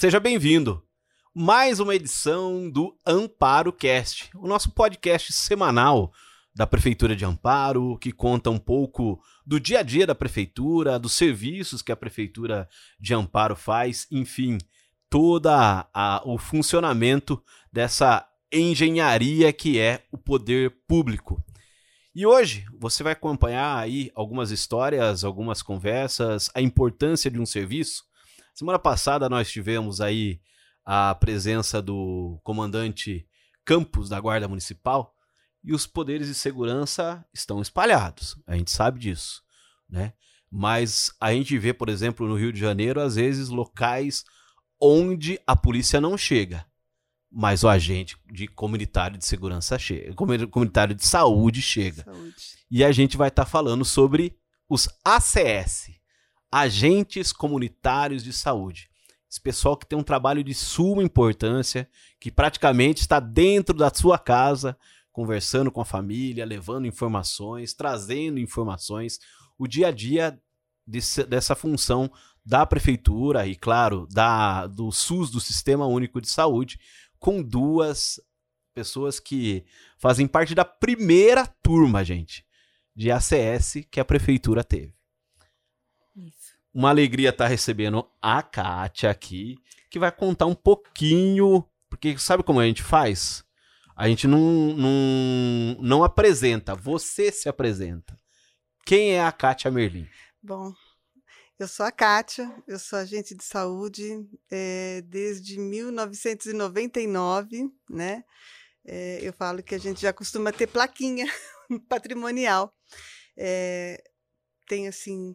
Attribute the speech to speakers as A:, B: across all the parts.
A: Seja bem-vindo. Mais uma edição do Amparo Cast, o nosso podcast semanal da Prefeitura de Amparo, que conta um pouco do dia a dia da prefeitura, dos serviços que a Prefeitura de Amparo faz, enfim, toda a, o funcionamento dessa engenharia que é o poder público. E hoje você vai acompanhar aí algumas histórias, algumas conversas, a importância de um serviço. Semana passada nós tivemos aí a presença do comandante Campos da Guarda Municipal e os poderes de segurança estão espalhados. A gente sabe disso, né? Mas a gente vê, por exemplo, no Rio de Janeiro, às vezes locais onde a polícia não chega mas o agente de comunitário de segurança chega, comunitário de saúde chega. Saúde. E a gente vai estar tá falando sobre os ACS, Agentes Comunitários de Saúde. Esse pessoal que tem um trabalho de suma importância, que praticamente está dentro da sua casa, conversando com a família, levando informações, trazendo informações, o dia a dia desse, dessa função da prefeitura e, claro, da, do SUS, do Sistema Único de Saúde, com duas pessoas que fazem parte da primeira turma, gente, de ACS que a prefeitura teve. Uma alegria estar tá recebendo a Kátia aqui, que vai contar um pouquinho, porque sabe como a gente faz? A gente não, não, não apresenta, você se apresenta. Quem é a Kátia Merlin?
B: Bom, eu sou a Kátia, eu sou agente de saúde é, desde 1999, né? É, eu falo que a gente já costuma ter plaquinha patrimonial. É, tenho, assim,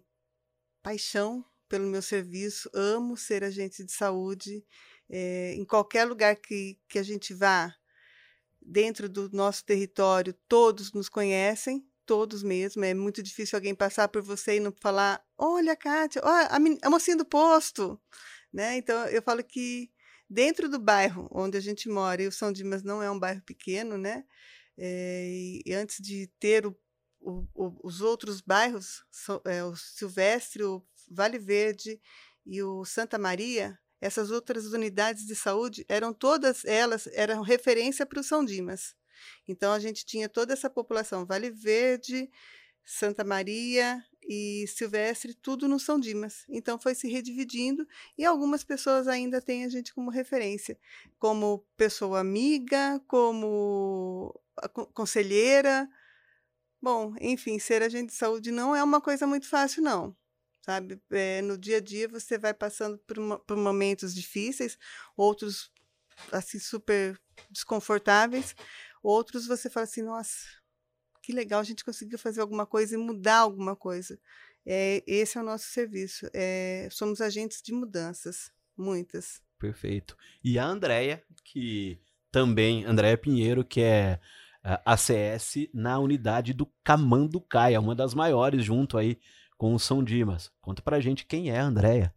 B: paixão pelo meu serviço, amo ser agente de saúde. em qualquer lugar que, que a gente vá, dentro do nosso território, todos nos conhecem, todos mesmo. É muito difícil alguém passar por você e não falar: olha, Kátia, olha, a, a mocinha do posto. Né? Então, eu falo que dentro do bairro onde a gente mora, e o São Dimas não é um bairro pequeno, né? É, e antes de ter o, o, o, os outros bairros, é, o Silvestre, o Vale Verde e o Santa Maria, essas outras unidades de saúde eram todas elas eram referência para o São Dimas. Então a gente tinha toda essa população, Vale Verde, Santa Maria e Silvestre, tudo no São Dimas. Então foi se redividindo e algumas pessoas ainda têm a gente como referência, como pessoa amiga, como conselheira. Bom, enfim, ser agente de saúde não é uma coisa muito fácil, não. Sabe, é, no dia a dia você vai passando por, por momentos difíceis, outros assim super desconfortáveis, Outros você fala assim, nossa, que legal, a gente conseguiu fazer alguma coisa e mudar alguma coisa. É, esse é o nosso serviço. É, somos agentes de mudanças, muitas.
A: Perfeito. E a Andrea, que também, Andréia Pinheiro, que é ACS na unidade do Camanducaia, uma das maiores junto aí com o São Dimas. Conta pra gente quem é a Andrea.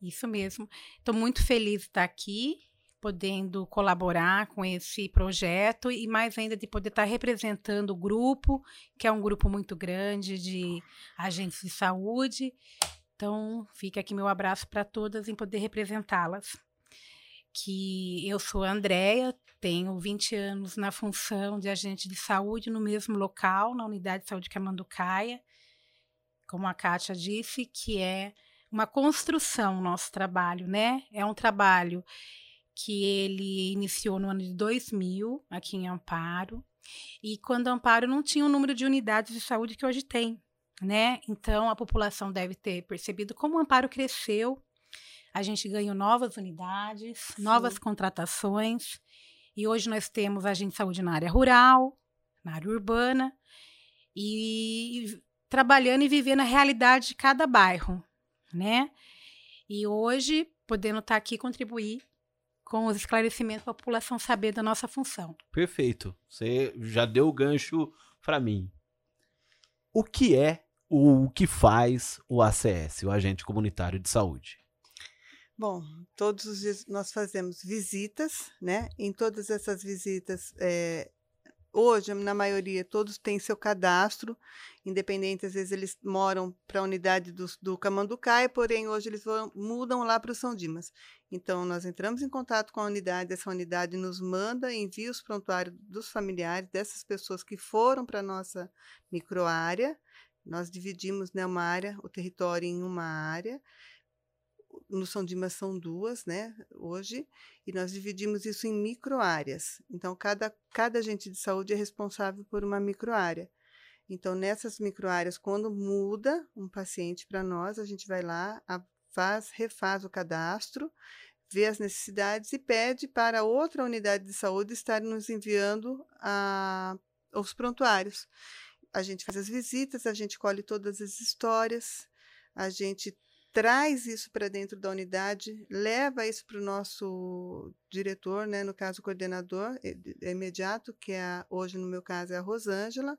C: Isso mesmo. Estou muito feliz de estar aqui podendo colaborar com esse projeto e mais ainda de poder estar representando o grupo, que é um grupo muito grande de agentes de saúde. Então, fica aqui meu abraço para todas em poder representá-las. Que eu sou a Andrea, tenho 20 anos na função de agente de saúde no mesmo local, na unidade de saúde Camanducaia, como a Kátia disse, que é uma construção nosso trabalho, né? É um trabalho que ele iniciou no ano de 2000, aqui em Amparo, e quando Amparo não tinha o número de unidades de saúde que hoje tem, né? Então a população deve ter percebido como o Amparo cresceu. A gente ganhou novas unidades, Sim. novas contratações, e hoje nós temos agente de saúde na área rural, na área urbana, e trabalhando e vivendo a realidade de cada bairro, né? E hoje, podendo estar aqui contribuir com os esclarecimentos para a população saber da nossa função.
A: Perfeito. Você já deu o gancho para mim. O que é o que faz o ACS, o Agente Comunitário de Saúde?
B: Bom, todos os dias nós fazemos visitas, né? Em todas essas visitas, é, hoje, na maioria, todos têm seu cadastro, independente, às vezes eles moram para a unidade do, do Camanducaia, porém hoje eles vão, mudam lá para o São Dimas. Então, nós entramos em contato com a unidade, essa unidade nos manda, envia os prontuários dos familiares dessas pessoas que foram para a nossa microárea. Nós dividimos né, uma área, o território em uma área. No São Dimas são duas, né, hoje, e nós dividimos isso em microáreas. Então, cada, cada agente de saúde é responsável por uma microárea. Então, nessas microáreas, quando muda um paciente para nós, a gente vai lá, a, faz, refaz o cadastro, vê as necessidades e pede para outra unidade de saúde estar nos enviando a, os prontuários. A gente faz as visitas, a gente colhe todas as histórias, a gente traz isso para dentro da unidade, leva isso para o nosso diretor, né, no caso o coordenador é, imediato, que é hoje no meu caso é a Rosângela,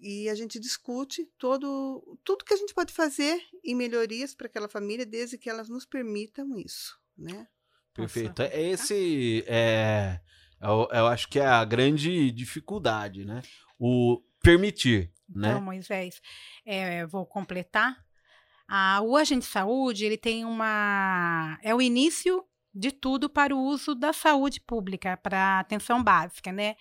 B: e a gente discute todo tudo que a gente pode fazer em melhorias para aquela família, desde que elas nos permitam isso, né?
A: Perfeito. É esse é, eu, eu, acho que é a grande dificuldade, né? O permitir, né?
C: Então, Moisés, é, vou completar. A, o agente de saúde ele tem uma é o início de tudo para o uso da saúde pública, para atenção básica, né?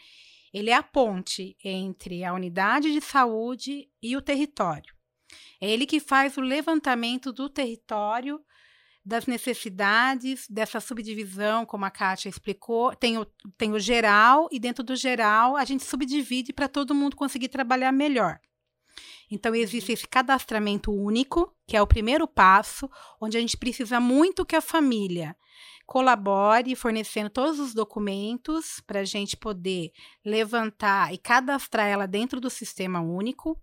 C: Ele é a ponte entre a unidade de saúde e o território. É ele que faz o levantamento do território, das necessidades dessa subdivisão, como a Kátia explicou. Tem o, tem o geral, e dentro do geral a gente subdivide para todo mundo conseguir trabalhar melhor. Então, existe esse cadastramento único, que é o primeiro passo, onde a gente precisa muito que a família colabore fornecendo todos os documentos para a gente poder levantar e cadastrar ela dentro do sistema único.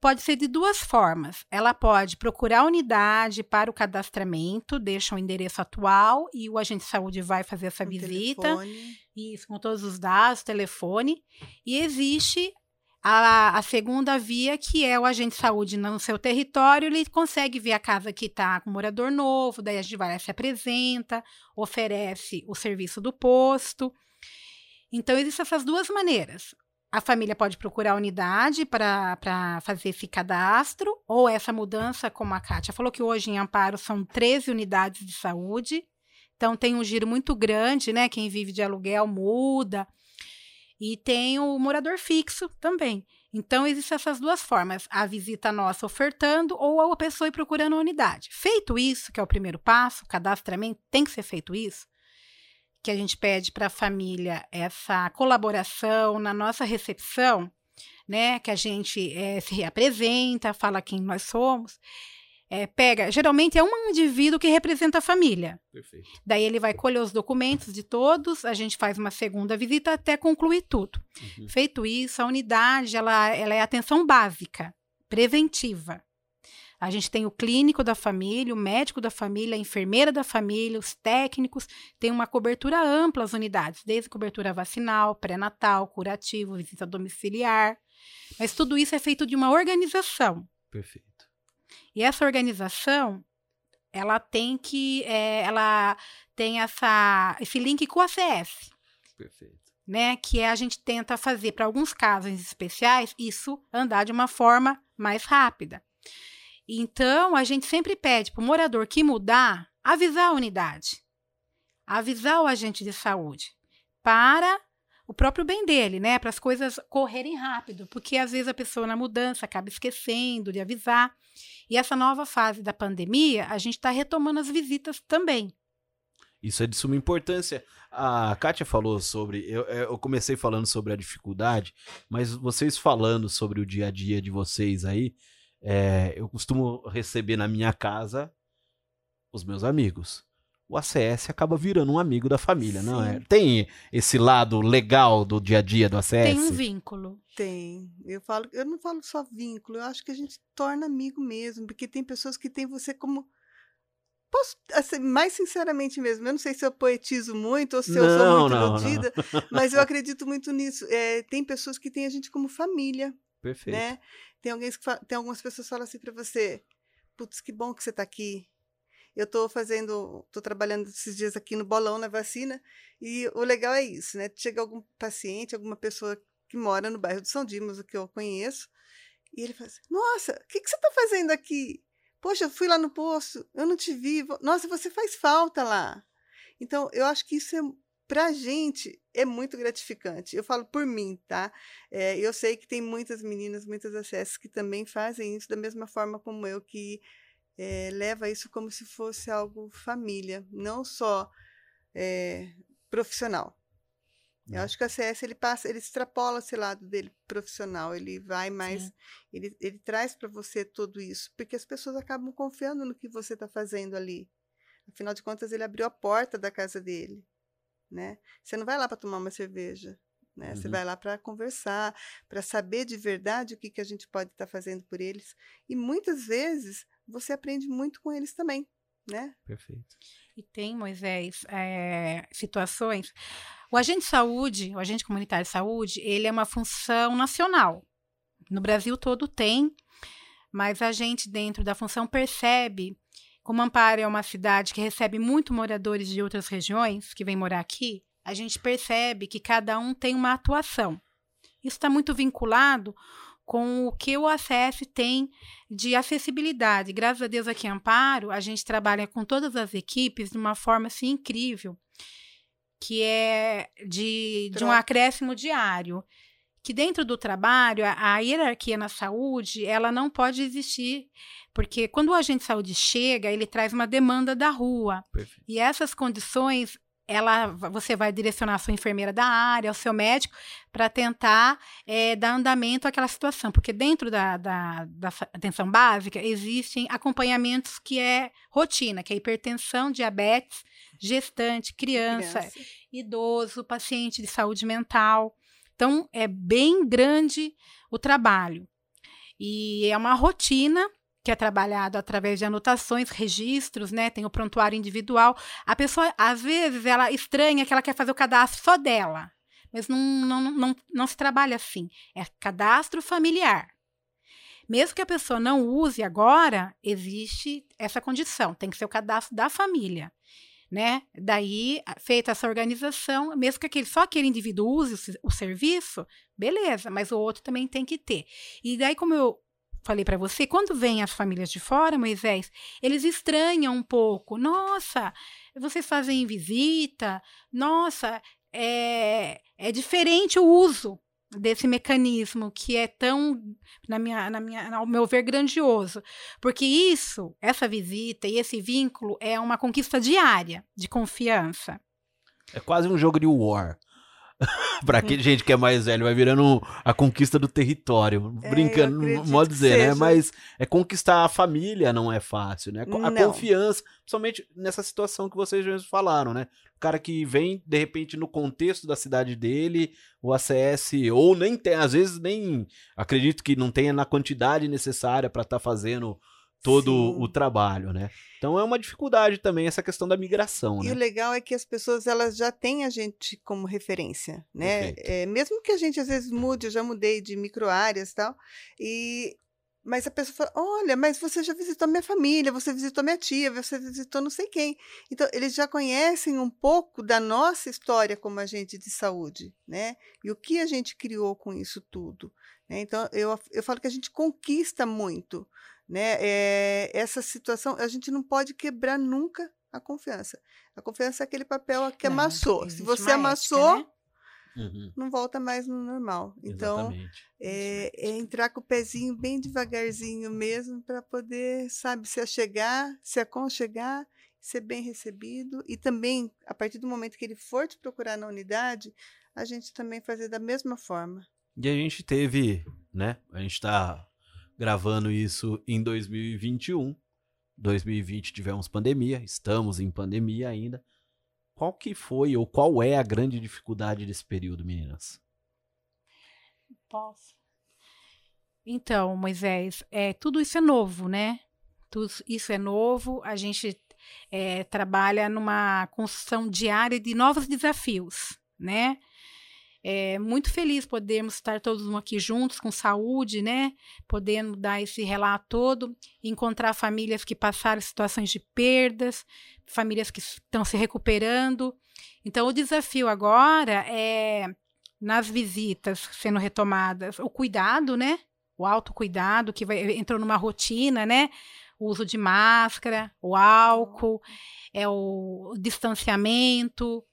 C: Pode ser de duas formas. Ela pode procurar a unidade para o cadastramento, deixa o endereço atual e o agente de saúde vai fazer essa visita. Telefone. Isso, com todos os dados, telefone. E existe a, a, segunda via, que é o agente de saúde no seu território, ele consegue ver a casa que está com morador novo, daí a gente vai lá, se apresenta, oferece o serviço do posto. Então, existem essas duas maneiras. A família pode procurar a unidade para fazer esse cadastro, ou essa mudança, como a Kátia falou, que hoje em Amparo são 13 unidades de saúde. Então, tem um giro muito grande, né? Quem vive de aluguel muda. E tem o morador fixo também. Então, existem essas duas formas: a visita nossa ofertando ou a pessoa ir procurando a unidade. Feito isso, que é o primeiro passo, o cadastramento, tem que ser feito isso, que a gente pede para a família essa colaboração na nossa recepção, né? Que a gente é, se reapresenta, fala quem nós somos é, pega, geralmente é um indivíduo que representa a família.
A: Perfeito.
C: Daí ele vai colher os documentos de todos, a gente faz uma segunda visita até concluir tudo. Uhum. Feito isso, a unidade ela, ela é atenção básica, preventiva. A gente tem o clínico da família, o médico da família, a enfermeira da família, os técnicos, tem uma cobertura ampla as unidades, desde cobertura vacinal, pré-natal, curativo, visita domiciliar. Mas tudo isso é feito de uma organização.
A: Perfeito.
C: E essa organização, ela tem que, é, ela tem essa, esse link com o ACS.
A: Perfeito.
C: Né, que é a gente tenta fazer para alguns casos especiais isso andar de uma forma mais rápida. Então, a gente sempre pede para o morador que mudar, avisar a unidade, avisar o agente de saúde, para o próprio bem dele, né? Para as coisas correrem rápido, porque às vezes a pessoa na mudança acaba esquecendo de avisar. E essa nova fase da pandemia, a gente está retomando as visitas também.
A: Isso é de suma importância. A Kátia falou sobre. Eu, eu comecei falando sobre a dificuldade, mas vocês falando sobre o dia a dia de vocês aí, é, eu costumo receber na minha casa os meus amigos. O ACS acaba virando um amigo da família, Sim. não é? Tem esse lado legal do dia a dia do ACS? Tem
C: um vínculo.
B: Tem. Eu falo, eu não falo só vínculo, eu acho que a gente torna amigo mesmo, porque tem pessoas que têm você como Posso, assim, mais sinceramente mesmo, eu não sei se eu poetizo muito ou se não, eu sou muito não, iludida, não. mas eu acredito muito nisso. É, tem pessoas que têm a gente como família.
A: Perfeito.
B: Né? Tem, alguém que tem algumas pessoas que falam assim para você: putz, que bom que você está aqui. Eu estou fazendo, estou trabalhando esses dias aqui no bolão na vacina, e o legal é isso, né? Chega algum paciente, alguma pessoa que mora no bairro de São Dimas, o que eu conheço, e ele fala assim, nossa, o que, que você está fazendo aqui? Poxa, eu fui lá no posto, eu não te vi. Nossa, você faz falta lá. Então, eu acho que isso é para a gente é muito gratificante. Eu falo por mim, tá? É, eu sei que tem muitas meninas, muitas acessos que também fazem isso da mesma forma como eu, que é, leva isso como se fosse algo família, não só é, profissional. Eu acho que a CS ele passa, ele extrapola esse lado dele profissional, ele vai mais, ele, ele traz para você tudo isso, porque as pessoas acabam confiando no que você está fazendo ali. Afinal de contas, ele abriu a porta da casa dele, né? Você não vai lá para tomar uma cerveja, né? Uhum. Você vai lá para conversar, para saber de verdade o que, que a gente pode estar tá fazendo por eles. E muitas vezes você aprende muito com eles também, né?
A: Perfeito.
C: E tem, Moisés, é, situações. O agente de saúde, o agente comunitário de saúde, ele é uma função nacional. No Brasil todo tem, mas a gente, dentro da função, percebe como Amparo é uma cidade que recebe muito moradores de outras regiões que vêm morar aqui, a gente percebe que cada um tem uma atuação. Isso está muito vinculado com o que o ACS tem de acessibilidade. Graças a Deus aqui em Amparo, a gente trabalha com todas as equipes de uma forma assim, incrível, que é de, de um acréscimo diário que dentro do trabalho, a, a, hierarquia na saúde, ela não pode existir, porque quando o agente de saúde chega, ele traz uma demanda da rua. Perfeito. E essas condições, ela, você vai direcionar a sua enfermeira da área, ao seu médico, para tentar é, dar andamento àquela situação. Porque dentro da, da, da, atenção básica, existem acompanhamentos que é rotina, que é hipertensão, diabetes, gestante, criança. criança. idoso, paciente de saúde mental. Então, é bem grande o trabalho. E é uma rotina que é trabalhado através de anotações, registros, né? Tem o prontuário individual. A pessoa, às vezes, ela estranha que ela quer fazer o cadastro só dela. Mas não, não, não, não se trabalha assim. É cadastro familiar. Mesmo que a pessoa não use agora, existe essa condição. Tem que ser o cadastro da família né? Daí, feita essa organização, mesmo que aquele, só aquele indivíduo use o, o serviço, beleza, mas o outro também tem que ter. E daí, como eu falei para você, quando vêm as famílias de fora, Moisés, eles estranham um pouco. Nossa, vocês fazem visita? Nossa, é, é diferente o uso desse mecanismo que é tão, na minha, na minha, ao meu ver, grandioso. Porque isso, essa visita e esse vínculo é uma conquista diária de confiança.
A: É quase um jogo de war. pra que gente que é mais velho, vai virando a conquista do território. É, brincando, modo dizer, né? Mas é conquistar a família não é fácil, né? A não. confiança, principalmente nessa situação que vocês já falaram, né? O cara que vem, de repente, no contexto da cidade dele, o ACS, ou nem tem, às vezes nem acredito que não tenha na quantidade necessária para estar tá fazendo todo Sim. o trabalho, né? Então é uma dificuldade também essa questão da migração,
B: e
A: né?
B: o legal é que as pessoas elas já têm a gente como referência, né? É, mesmo que a gente às vezes mude, eu já mudei de micro áreas tal, e mas a pessoa fala: olha, mas você já visitou minha família, você visitou minha tia, você visitou não sei quem. Então, eles já conhecem um pouco da nossa história como agente de saúde, né? E o que a gente criou com isso tudo. Né? Então, eu, eu falo que a gente conquista muito. Né? É, essa situação, a gente não pode quebrar nunca a confiança. A confiança é aquele papel que não, amassou. Se você amassou, ética, né? Uhum. não volta mais no normal. Então, é, é, entrar com o pezinho bem devagarzinho mesmo para poder, sabe, se achegar, se aconchegar, ser bem recebido e também, a partir do momento que ele for te procurar na unidade, a gente também fazer da mesma forma.
A: E a gente teve, né? A gente está gravando isso em 2021. 2020 tivemos pandemia, estamos em pandemia ainda. Qual que foi ou qual é a grande dificuldade desse período, meninas?
C: Posso. Então, Moisés, é, tudo isso é novo, né? Tudo isso é novo. A gente é, trabalha numa construção diária de novos desafios, né? É muito feliz podermos estar todos aqui juntos, com saúde, né? Podendo dar esse relato todo, encontrar famílias que passaram situações de perdas, famílias que estão se recuperando. Então, o desafio agora é, nas visitas sendo retomadas, o cuidado, né? O autocuidado, que vai, entrou numa rotina, né? o uso de máscara, o álcool, é o distanciamento.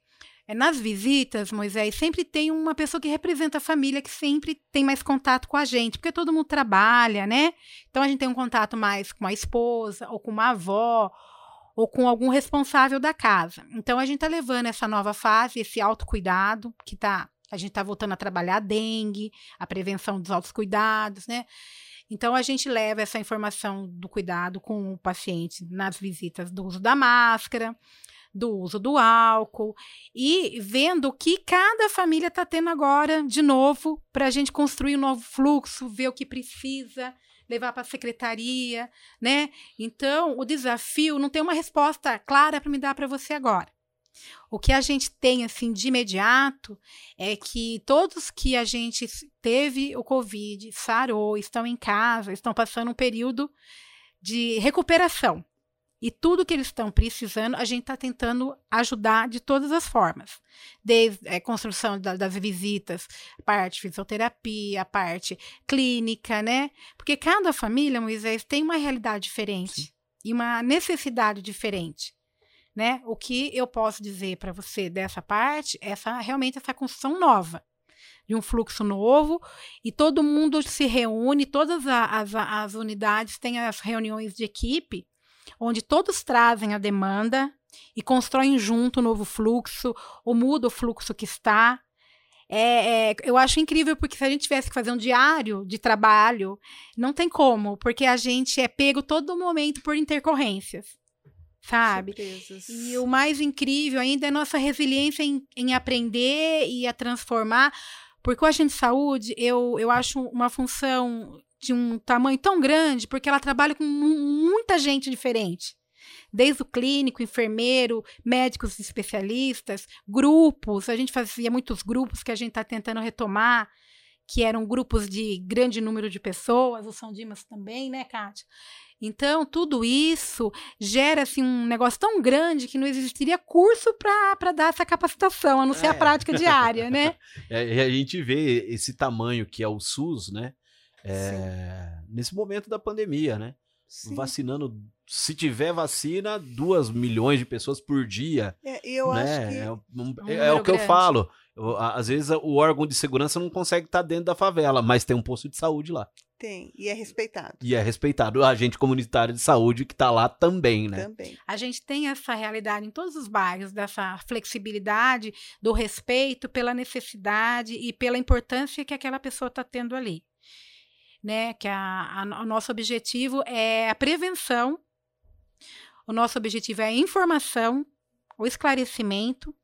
C: É, nas visitas, Moisés, sempre tem uma pessoa que representa a família que sempre tem mais contato com a gente, porque todo mundo trabalha, né? Então a gente tem um contato mais com a esposa, ou com uma avó, ou com algum responsável da casa. Então a gente está levando essa nova fase, esse autocuidado, que tá, a gente está voltando a trabalhar a dengue, a prevenção dos altos cuidados, né? Então, a gente leva essa informação do cuidado com o paciente nas visitas do uso da máscara, do uso do álcool e vendo o que cada família está tendo agora de novo para a gente construir um novo fluxo, ver o que precisa, levar para a secretaria, né? Então, o desafio não tem uma resposta clara para me dar para você agora. O que a gente tem assim de imediato é que todos que a gente teve o Covid, sarou, estão em casa, estão passando um período de recuperação. E tudo que eles estão precisando, a gente está tentando ajudar de todas as formas. Desde a é, construção da, das visitas, a parte fisioterapia, a parte clínica, né? Porque cada família, Moisés, tem uma realidade diferente Sim. e uma necessidade diferente. Né? O que eu posso dizer para você dessa parte, essa realmente essa construção nova de um fluxo novo e todo mundo se reúne, todas as, as unidades têm as reuniões de equipe onde todos trazem a demanda e constroem junto o novo fluxo, ou muda o fluxo que está. É, é, eu acho incrível, porque se a gente tivesse que fazer um diário de trabalho, não tem como, porque a gente é pego todo momento por intercorrências. Sabe? Surpresas. E o mais incrível ainda é a nossa resiliência em, em aprender e a transformar. Porque o agente de saúde, eu, eu acho uma função de um tamanho tão grande, porque ela trabalha com muita gente diferente. Desde o clínico, enfermeiro, médicos especialistas, grupos. A gente fazia muitos grupos que a gente está tentando retomar, que eram grupos de grande número de pessoas, o São Dimas também, né, Kátia? Então, tudo isso gera assim, um negócio tão grande que não existiria curso para dar essa capacitação, a não ser é. a prática diária, né?
A: É, a gente vê esse tamanho que é o SUS, né? É, nesse momento da pandemia, né? Sim. Vacinando, se tiver vacina, duas milhões de pessoas por dia.
B: É, eu né? acho que...
A: É, é, é o que grande. eu falo. Eu, às vezes o órgão de segurança não consegue estar dentro da favela, mas tem um posto de saúde lá.
B: Tem, e é respeitado.
A: E é respeitado. O agente comunitário de saúde que está lá também, né?
B: Também.
C: A gente tem essa realidade em todos os bairros, dessa flexibilidade, do respeito pela necessidade e pela importância que aquela pessoa está tendo ali né? Que a, a, o nosso objetivo é a prevenção, o nosso objetivo é a informação, o esclarecimento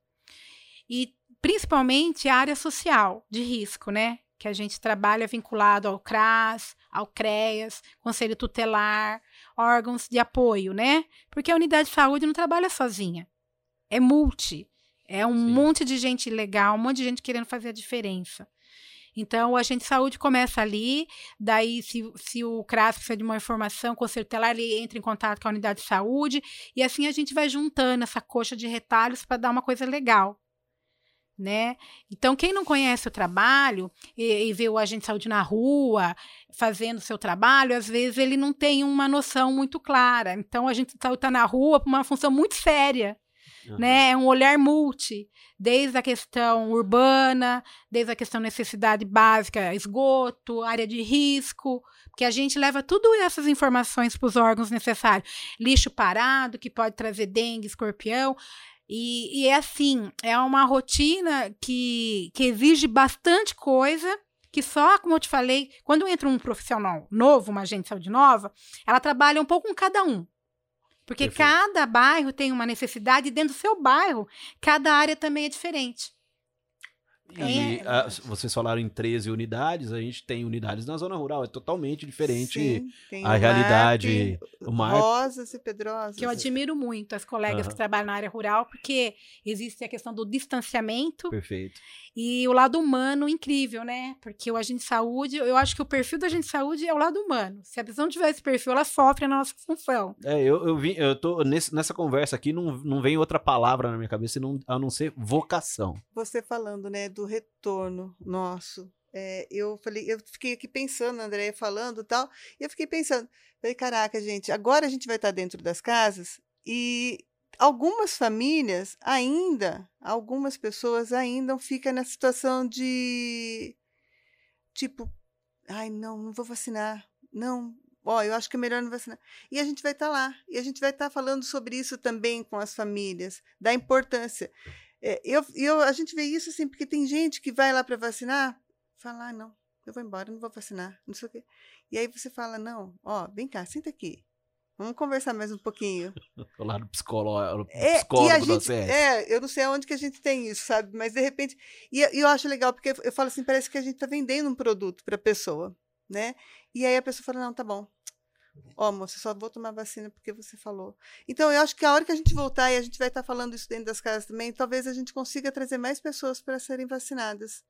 C: e principalmente a área social de risco, né? Que a gente trabalha vinculado ao CRAS, ao CREAS, Conselho Tutelar, órgãos de apoio, né? Porque a unidade de saúde não trabalha sozinha. É multi. É um Sim. monte de gente legal, um monte de gente querendo fazer a diferença. Então, o agente de saúde começa ali, daí, se, se o CRAS precisa de uma informação, tutelar, ele entra em contato com a unidade de saúde, e assim a gente vai juntando essa coxa de retalhos para dar uma coisa legal. Né? Então, quem não conhece o trabalho e, e vê o agente de saúde na rua fazendo o seu trabalho, às vezes ele não tem uma noção muito clara. Então, a gente está na rua por uma função muito séria né? É um olhar multi, desde a questão urbana, desde a questão necessidade básica, esgoto, área de risco, que a gente leva tudo essas informações para os órgãos necessários. Lixo parado, que pode trazer dengue, escorpião. E, e é assim, é uma rotina que, que exige bastante coisa, que só, como eu te falei, quando entra um profissional novo, uma agente de saúde nova, ela trabalha um pouco com cada um. Porque Perfeito. cada bairro tem uma necessidade e dentro do seu bairro, cada área também é diferente.
A: E é. a, vocês falaram em 13 unidades, a gente tem unidades na zona rural, é totalmente diferente Sim, a realidade.
B: o mar. Rosas e Pedrosas.
C: Que eu admiro muito as colegas uhum. que trabalham na área rural, porque existe a questão do distanciamento.
A: Perfeito.
C: E o lado humano incrível, né? Porque o agente de saúde, eu acho que o perfil do agente de saúde é o lado humano. Se a pessoa não tiver esse perfil, ela sofre na nossa função.
A: É, eu, eu vim, eu tô nesse, nessa conversa aqui, não, não vem outra palavra na minha cabeça a não ser vocação.
B: Você falando, né, do retorno nosso é, eu falei, eu fiquei aqui pensando, Andréia falando tal, e eu fiquei pensando, falei, caraca, gente, agora a gente vai estar dentro das casas e algumas famílias ainda, algumas pessoas ainda ficam na situação de tipo, ai, não, não vou vacinar. Não, ó, eu acho que é melhor não vacinar. E a gente vai estar tá lá. E a gente vai estar tá falando sobre isso também com as famílias, da importância. É, eu, eu, a gente vê isso assim, porque tem gente que vai lá para vacinar, fala, ah, não, eu vou embora, não vou vacinar, não sei o quê. E aí você fala, não, ó, vem cá, senta aqui. Vamos conversar mais um pouquinho.
A: O lado psicólogo, é, psicólogo
B: e a gente, É, eu não sei aonde que a gente tem isso, sabe? Mas de repente. E, e eu acho legal, porque eu falo assim, parece que a gente está vendendo um produto para a pessoa, né? E aí a pessoa fala, não, tá bom. Ó, oh, moça, só vou tomar vacina porque você falou. Então, eu acho que a hora que a gente voltar e a gente vai estar falando isso dentro das casas também, talvez a gente consiga trazer mais pessoas para serem vacinadas.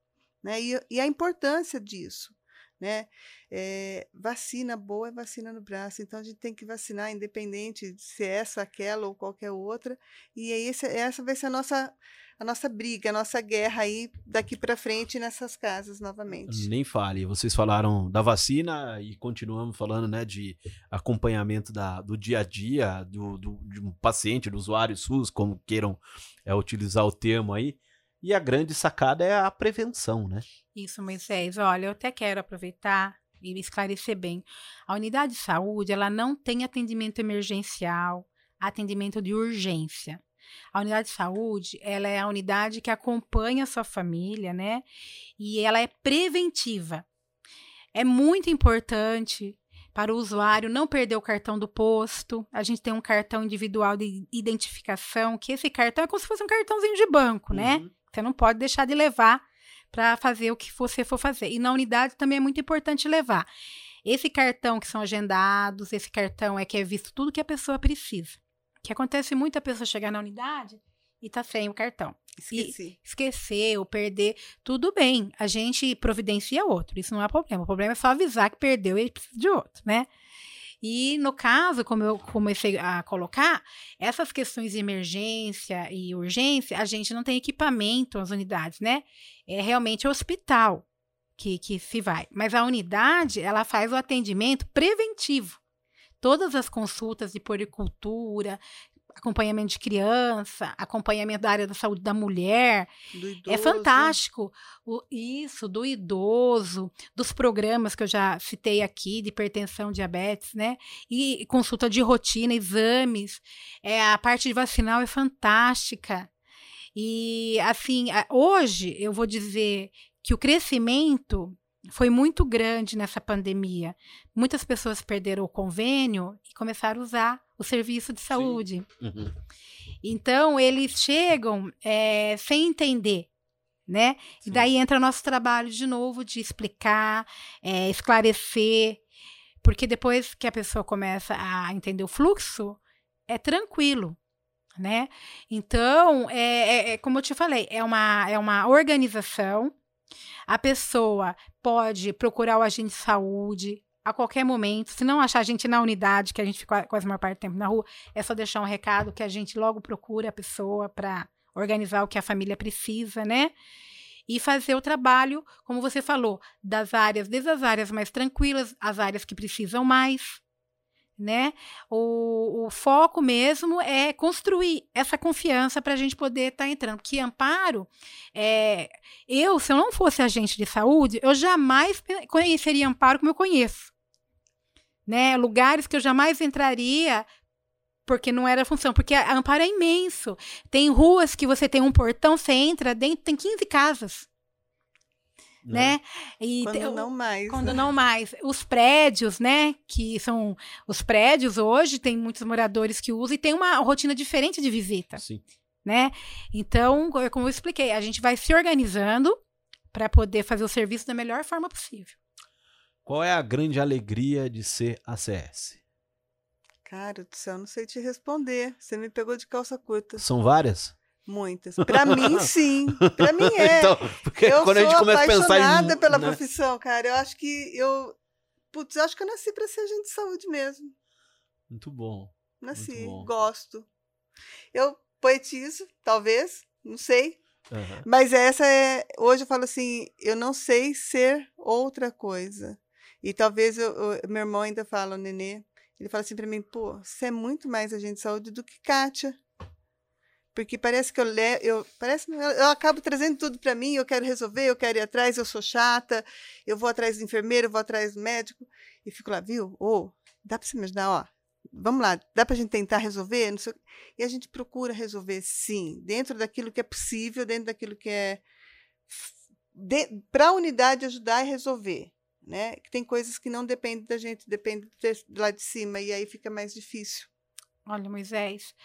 B: Né? E, e a importância disso. Né? É, vacina boa é vacina no braço, então a gente tem que vacinar, independente de se é essa, aquela ou qualquer outra. E aí esse, essa vai ser a nossa a nossa briga, a nossa guerra aí daqui para frente nessas casas novamente.
A: Nem fale. Vocês falaram da vacina e continuamos falando, né, de acompanhamento da, do dia a dia do, do de um paciente, do usuário SUS, como queiram é, utilizar o termo aí. E a grande sacada é a prevenção, né?
C: Isso, Moisés. Olha, eu até quero aproveitar e esclarecer bem. A unidade de saúde, ela não tem atendimento emergencial, atendimento de urgência. A unidade de saúde, ela é a unidade que acompanha a sua família, né? E ela é preventiva. É muito importante para o usuário não perder o cartão do posto. A gente tem um cartão individual de identificação, que esse cartão é como se fosse um cartãozinho de banco, né? uhum. né? Você não pode deixar de levar para fazer o que você for fazer. E na unidade também é muito importante levar. Esse cartão que são agendados, esse cartão é que é visto tudo que a pessoa precisa. Que acontece muito a pessoa chegar na unidade e tá sem o cartão.
B: Esqueci.
C: E esquecer ou perder, tudo bem. A gente providencia outro, isso não é problema. O problema é só avisar que perdeu e precisa de outro, né? E no caso, como eu comecei a colocar, essas questões de emergência e urgência, a gente não tem equipamento nas unidades, né? É realmente o hospital que, que se vai. Mas a unidade, ela faz o atendimento preventivo. Todas as consultas de poricultura, acompanhamento de criança, acompanhamento da área da saúde da mulher. É fantástico. O, isso, do idoso, dos programas que eu já citei aqui, de hipertensão, diabetes, né? E consulta de rotina, exames. É, a parte de vacinal é fantástica. E, assim, hoje eu vou dizer que o crescimento foi muito grande nessa pandemia. Muitas pessoas perderam o convênio e começaram a usar o serviço de saúde. Uhum. Então, eles chegam é, sem entender. Né? E daí entra nosso trabalho de novo de explicar, é, esclarecer, porque depois que a pessoa começa a entender o fluxo, é tranquilo, né? Então, é, é, é, como eu te falei, é uma, é uma organização a pessoa pode procurar o agente de saúde a qualquer momento. Se não achar a gente na unidade, que a gente fica quase a maior parte do tempo na rua, é só deixar um recado que a gente logo procura a pessoa para organizar o que a família precisa, né? E fazer o trabalho, como você falou, das áreas, desde as áreas mais tranquilas, as áreas que precisam mais né? O, o, foco mesmo é construir essa confiança para a gente poder estar tá entrando. Que amparo, é, eu, se eu não fosse agente de saúde, eu jamais conheceria amparo como eu conheço. Né? Lugares que eu jamais entraria porque não era função, porque a Amparo é imenso. Tem ruas que você tem um portão, você entra dentro, tem 15 casas né?
B: né? E quando não mais.
C: Quando né? não mais. Os prédios, né? Que são os prédios hoje, tem muitos moradores que usam e tem uma rotina diferente de visita.
A: Sim.
C: Né? Então, como eu expliquei, a gente vai se organizando para poder fazer o serviço da melhor forma possível.
A: Qual é a grande alegria de ser ACS?
B: Cara do céu, não sei te responder. Você me pegou de calça curta.
A: São várias?
B: Muitas. Para mim, sim. Para mim é. Então, eu quando sou a gente começa apaixonada a pensar em, pela né? profissão, cara. Eu acho que eu. Putz, eu acho que eu nasci para ser agente de saúde mesmo.
A: Muito bom.
B: Nasci,
A: muito bom.
B: gosto. Eu poetizo, talvez, não sei. Uhum. Mas essa é. Hoje eu falo assim: eu não sei ser outra coisa. E talvez eu, eu, meu irmão ainda fala, o nenê, ele fala assim para mim: pô, você é muito mais agente de saúde do que Kátia. Porque parece que eu, le, eu, parece, eu, acabo trazendo tudo para mim, eu quero resolver, eu quero ir atrás, eu sou chata, eu vou atrás do enfermeiro, eu vou atrás do médico. E fico lá, viu? Ô, oh, dá para você me ajudar? Ó, vamos lá, dá para a gente tentar resolver? E a gente procura resolver, sim, dentro daquilo que é possível, dentro daquilo que é. Para a unidade ajudar e resolver. Né? Tem coisas que não dependem da gente, depende de lá de cima, e aí fica mais difícil.
C: Olha, Moisés,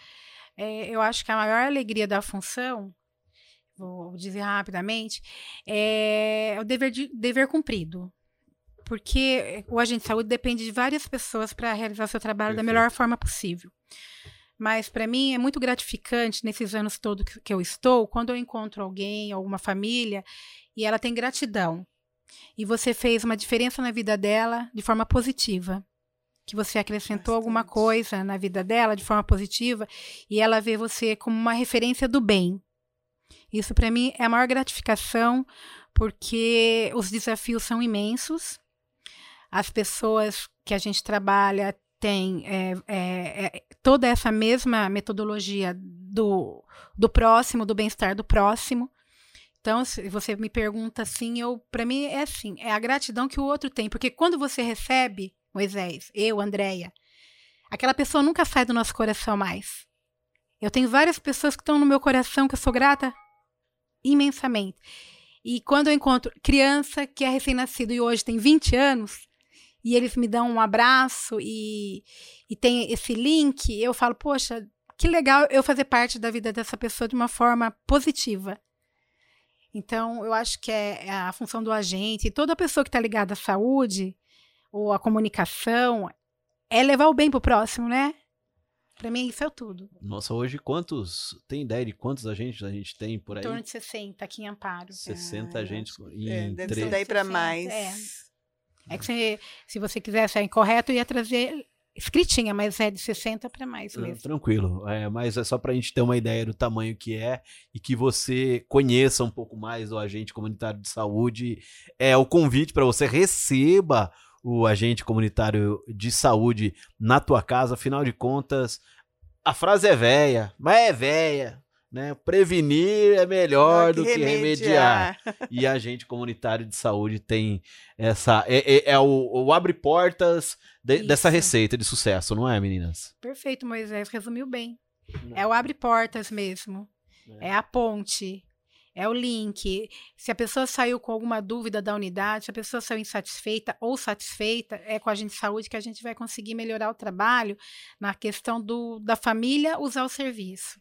C: é, eu acho que a maior alegria da função, vou dizer rapidamente, é o dever, de, dever cumprido porque o agente de saúde depende de várias pessoas para realizar seu trabalho Perfeito. da melhor forma possível. Mas para mim é muito gratificante nesses anos todos que, que eu estou, quando eu encontro alguém, alguma família, e ela tem gratidão. E você fez uma diferença na vida dela de forma positiva. Que você acrescentou Bastante. alguma coisa na vida dela de forma positiva e ela vê você como uma referência do bem. Isso para mim é a maior gratificação, porque os desafios são imensos as pessoas que a gente trabalha têm é, é, é, toda essa mesma metodologia do, do próximo, do bem-estar do próximo. Então, se você me pergunta assim, eu para mim é assim, é a gratidão que o outro tem, porque quando você recebe, Moisés, eu, Andréia, aquela pessoa nunca sai do nosso coração mais. Eu tenho várias pessoas que estão no meu coração que eu sou grata imensamente. E quando eu encontro criança que é recém-nascido e hoje tem 20 anos, e eles me dão um abraço e, e tem esse link, eu falo, poxa, que legal eu fazer parte da vida dessa pessoa de uma forma positiva. Então, eu acho que é, é a função do agente, e toda pessoa que está ligada à saúde ou à comunicação, é levar o bem para o próximo, né? Para mim, isso é tudo.
A: Nossa, hoje quantos. Tem ideia de quantos agentes a gente tem por aí?
C: Em torno de 60 aqui em Amparo.
A: 60 ah, agentes em
B: é, deve ser daí para mais.
C: É. É que você, se você quiser ser incorreto, ia trazer escritinha, mas é de 60 para mais mesmo.
A: Tranquilo, é, mas é só para a gente ter uma ideia do tamanho que é e que você conheça um pouco mais o agente comunitário de saúde. É o convite para você receba o agente comunitário de saúde na tua casa. Afinal de contas, a frase é velha, mas é velha. Né? Prevenir é melhor do que, que remediar. remediar. e a gente comunitário de saúde tem essa. É, é, é o, o, abre portas de, dessa receita de sucesso, não é, meninas?
C: Perfeito, Moisés, resumiu bem. É o abre portas mesmo. É. é a ponte. É o link. Se a pessoa saiu com alguma dúvida da unidade, se a pessoa saiu insatisfeita ou satisfeita, é com a gente de saúde que a gente vai conseguir melhorar o trabalho na questão do, da família usar o serviço,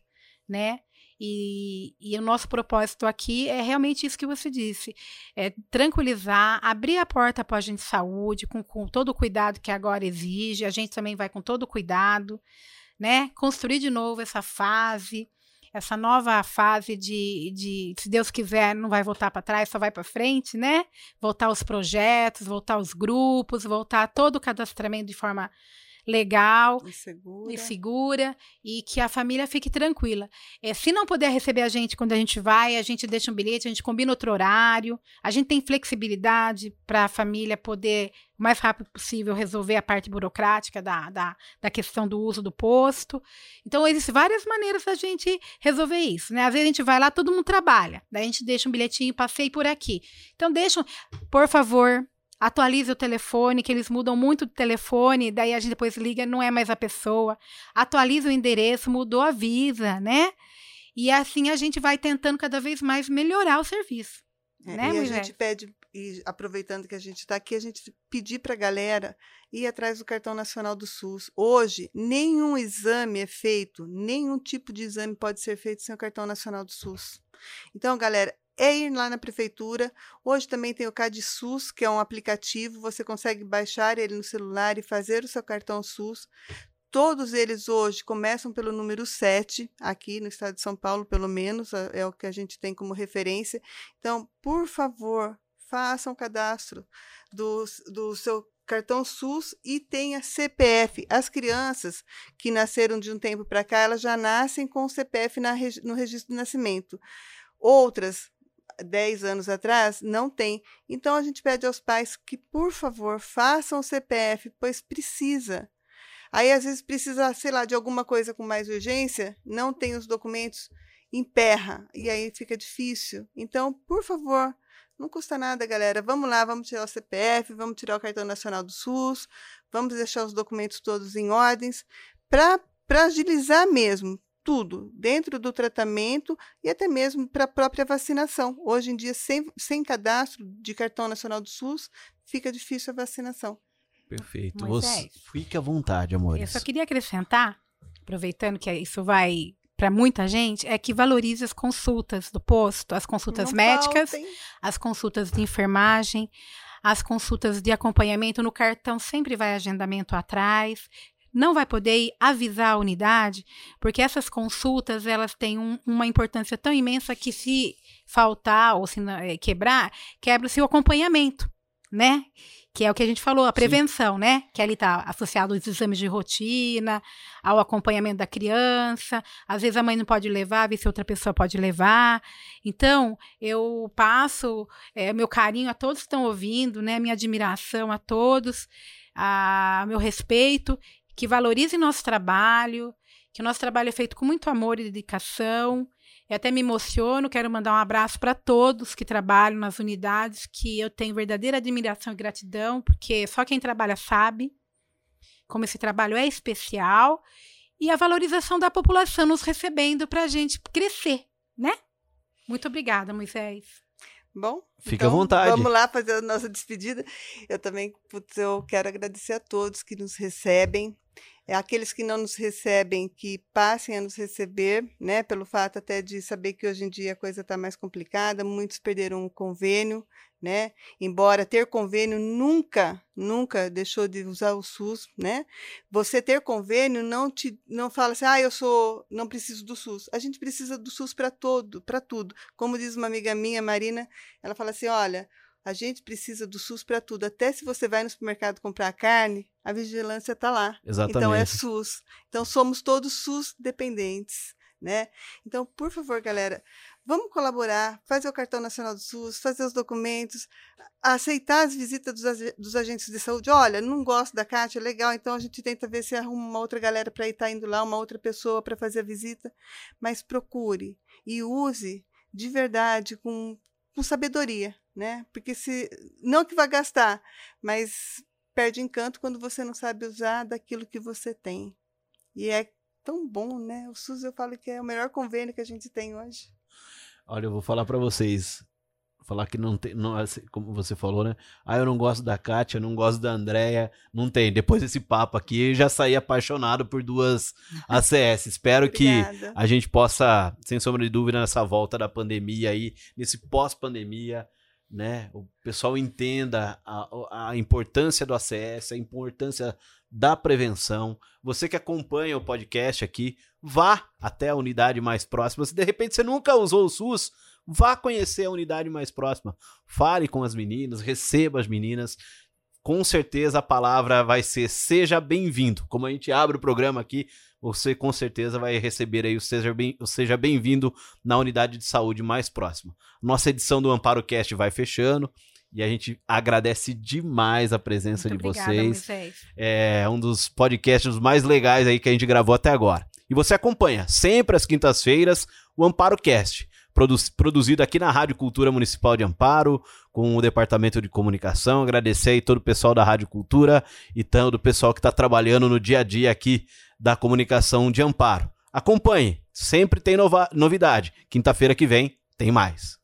C: né? E, e, o nosso propósito aqui é realmente isso que você disse: é tranquilizar, abrir a porta para a gente de saúde, com, com todo o cuidado que agora exige, a gente também vai com todo o cuidado, né? Construir de novo essa fase, essa nova fase de, de se Deus quiser, não vai voltar para trás, só vai para frente, né? Voltar aos projetos, voltar aos grupos, voltar todo o cadastramento de forma legal
B: e segura.
C: e segura e que a família fique tranquila. É, se não puder receber a gente quando a gente vai, a gente deixa um bilhete, a gente combina outro horário, a gente tem flexibilidade para a família poder o mais rápido possível resolver a parte burocrática da, da, da questão do uso do posto. Então, existem várias maneiras da gente resolver isso, né? Às vezes a gente vai lá, todo mundo trabalha, daí a gente deixa um bilhetinho, passei por aqui. Então, deixa, por favor, Atualize o telefone, que eles mudam muito de telefone, daí a gente depois liga, não é mais a pessoa. Atualiza o endereço, mudou, avisa, né? E assim a gente vai tentando cada vez mais melhorar o serviço. É, né,
B: e a gente pede, e aproveitando que a gente está aqui, a gente pedir para a galera ir atrás do cartão nacional do SUS. Hoje, nenhum exame é feito, nenhum tipo de exame pode ser feito sem o cartão nacional do SUS. Então, galera, é ir lá na prefeitura. Hoje também tem o CadSUS, que é um aplicativo, você consegue baixar ele no celular e fazer o seu cartão SUS. Todos eles hoje começam pelo número 7, aqui no estado de São Paulo, pelo menos, é o que a gente tem como referência. Então, por favor, façam o cadastro do, do seu cartão SUS e tenha CPF. As crianças que nasceram de um tempo para cá, elas já nascem com o CPF na, no registro de nascimento. Outras, 10 anos atrás, não tem. Então a gente pede aos pais que, por favor, façam o CPF, pois precisa. Aí, às vezes, precisa, sei lá, de alguma coisa com mais urgência, não tem os documentos, emperra, e aí fica difícil. Então, por favor, não custa nada, galera. Vamos lá, vamos tirar o CPF, vamos tirar o cartão nacional do SUS, vamos deixar os documentos todos em ordens, para agilizar mesmo tudo, dentro do tratamento e até mesmo para a própria vacinação. Hoje em dia, sem, sem cadastro de cartão nacional do SUS, fica difícil a vacinação.
A: Perfeito. Você, fique à vontade, amor.
C: Eu só queria acrescentar, aproveitando que isso vai para muita gente, é que valorize as consultas do posto, as consultas Não médicas, faltem. as consultas de enfermagem, as consultas de acompanhamento no cartão sempre vai agendamento atrás. Não vai poder avisar a unidade, porque essas consultas elas têm um, uma importância tão imensa que se faltar ou se eh, quebrar, quebra-se o acompanhamento, né? que é o que a gente falou, a prevenção, Sim. né? Que ali está associado aos exames de rotina, ao acompanhamento da criança. Às vezes a mãe não pode levar, ver se outra pessoa pode levar. Então, eu passo é, meu carinho a todos que estão ouvindo, né? Minha admiração a todos, a meu respeito, que valorizem nosso trabalho, que o nosso trabalho é feito com muito amor e dedicação, eu até me emociono, quero mandar um abraço para todos que trabalham nas unidades, que eu tenho verdadeira admiração e gratidão, porque só quem trabalha sabe como esse trabalho é especial e a valorização da população nos recebendo para a gente crescer, né? Muito obrigada, Moisés.
B: Bom,
A: fica então, à vontade.
B: Vamos lá fazer a nossa despedida. Eu também putz, eu quero agradecer a todos que nos recebem, aqueles que não nos recebem, que passem a nos receber, né? Pelo fato até de saber que hoje em dia a coisa está mais complicada, muitos perderam o convênio, né? Embora ter convênio nunca, nunca deixou de usar o SUS, né? Você ter convênio não te não fala assim: "Ah, eu sou, não preciso do SUS". A gente precisa do SUS para todo, para tudo. Como diz uma amiga minha, Marina, ela fala assim: "Olha, a gente precisa do SUS para tudo. Até se você vai no supermercado comprar carne, a vigilância está lá.
A: Exatamente.
B: Então é SUS. Então somos todos SUS dependentes, né? Então, por favor, galera, vamos colaborar, fazer o cartão nacional do SUS, fazer os documentos, aceitar as visitas dos, dos agentes de saúde. Olha, não gosto da Cátia, legal, então a gente tenta ver se arruma uma outra galera para estar tá indo lá, uma outra pessoa para fazer a visita, mas procure e use de verdade com, com sabedoria, né? Porque se não que vai gastar, mas perde encanto quando você não sabe usar daquilo que você tem. E é tão bom, né? O SUS eu falo que é o melhor convênio que a gente tem hoje.
A: Olha, eu vou falar para vocês, falar que não tem, não, assim, como você falou, né? Ah, eu não gosto da Kátia, não gosto da Andrea, não tem. Depois desse papo aqui, eu já saí apaixonado por duas ACS. Espero que a gente possa, sem sombra de dúvida, nessa volta da pandemia aí, nesse pós-pandemia, né, o pessoal entenda a, a importância do ACS, a importância da prevenção. Você que acompanha o podcast aqui, vá até a unidade mais próxima. Se de repente você nunca usou o SUS, vá conhecer a unidade mais próxima. Fale com as meninas, receba as meninas. Com certeza a palavra vai ser seja bem-vindo. Como a gente abre o programa aqui, você com certeza vai receber aí o Seja Bem-vindo seja bem na unidade de saúde mais próxima. Nossa edição do Amparo Cast vai fechando. E a gente agradece demais a presença Muito de obrigada, vocês. Moisés. É um dos podcasts mais legais aí que a gente gravou até agora. E você acompanha sempre às quintas-feiras o Amparo Cast, produzido aqui na Rádio Cultura Municipal de Amparo, com o Departamento de Comunicação. Agradecer aí todo o pessoal da Rádio Cultura e todo o pessoal que está trabalhando no dia a dia aqui da comunicação de amparo. Acompanhe, sempre tem novidade. Quinta-feira que vem tem mais.